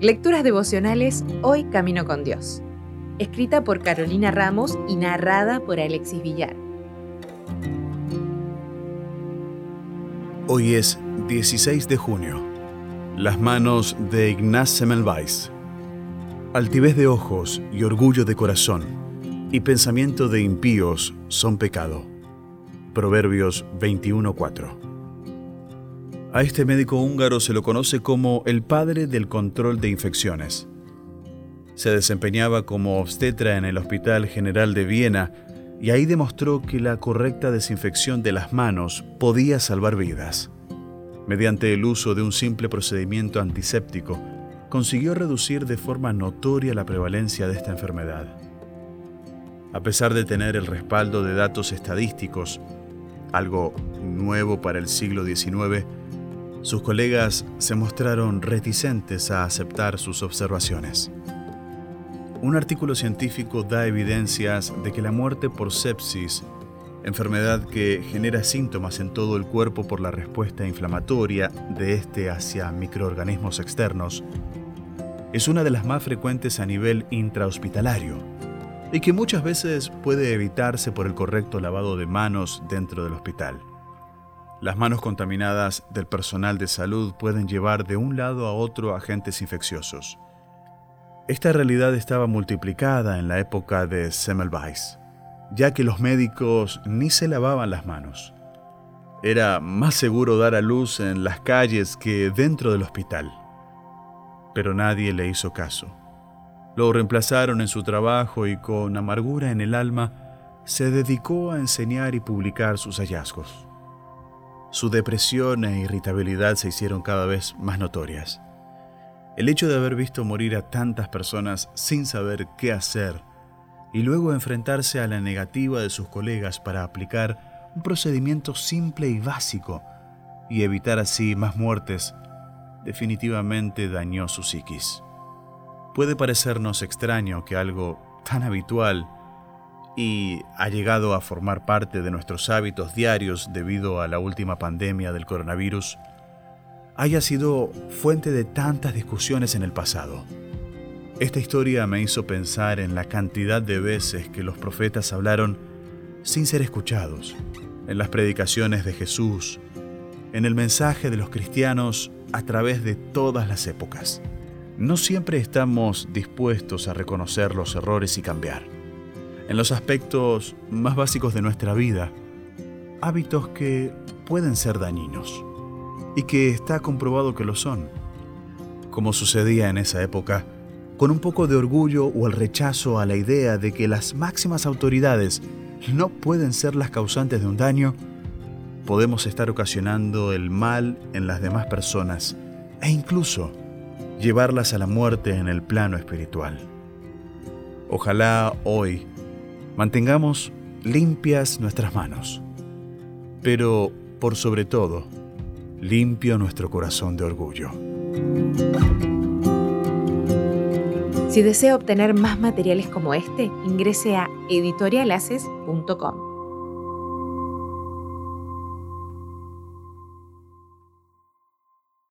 Lecturas devocionales Hoy Camino con Dios. Escrita por Carolina Ramos y narrada por Alexis Villar. Hoy es 16 de junio. Las manos de Ignaz Semmelweis. Altivez de ojos y orgullo de corazón y pensamiento de impíos son pecado. Proverbios 21:4. A este médico húngaro se lo conoce como el padre del control de infecciones. Se desempeñaba como obstetra en el Hospital General de Viena y ahí demostró que la correcta desinfección de las manos podía salvar vidas. Mediante el uso de un simple procedimiento antiséptico, consiguió reducir de forma notoria la prevalencia de esta enfermedad. A pesar de tener el respaldo de datos estadísticos, algo nuevo para el siglo XIX, sus colegas se mostraron reticentes a aceptar sus observaciones. Un artículo científico da evidencias de que la muerte por sepsis, enfermedad que genera síntomas en todo el cuerpo por la respuesta inflamatoria de este hacia microorganismos externos, es una de las más frecuentes a nivel intrahospitalario y que muchas veces puede evitarse por el correcto lavado de manos dentro del hospital. Las manos contaminadas del personal de salud pueden llevar de un lado a otro agentes infecciosos. Esta realidad estaba multiplicada en la época de Semmelweis, ya que los médicos ni se lavaban las manos. Era más seguro dar a luz en las calles que dentro del hospital. Pero nadie le hizo caso. Lo reemplazaron en su trabajo y con amargura en el alma se dedicó a enseñar y publicar sus hallazgos. Su depresión e irritabilidad se hicieron cada vez más notorias. El hecho de haber visto morir a tantas personas sin saber qué hacer y luego enfrentarse a la negativa de sus colegas para aplicar un procedimiento simple y básico y evitar así más muertes, definitivamente dañó su psiquis. Puede parecernos extraño que algo tan habitual y ha llegado a formar parte de nuestros hábitos diarios debido a la última pandemia del coronavirus, haya sido fuente de tantas discusiones en el pasado. Esta historia me hizo pensar en la cantidad de veces que los profetas hablaron sin ser escuchados, en las predicaciones de Jesús, en el mensaje de los cristianos a través de todas las épocas. No siempre estamos dispuestos a reconocer los errores y cambiar en los aspectos más básicos de nuestra vida, hábitos que pueden ser dañinos y que está comprobado que lo son. Como sucedía en esa época, con un poco de orgullo o el rechazo a la idea de que las máximas autoridades no pueden ser las causantes de un daño, podemos estar ocasionando el mal en las demás personas e incluso llevarlas a la muerte en el plano espiritual. Ojalá hoy Mantengamos limpias nuestras manos, pero por sobre todo, limpio nuestro corazón de orgullo. Si desea obtener más materiales como este, ingrese a editorialaces.com.